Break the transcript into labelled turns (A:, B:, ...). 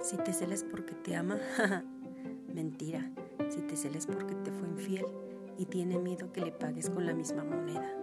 A: Si te celes porque te ama, mentira. Si te celes porque te fue infiel y tiene miedo que le pagues con la misma moneda.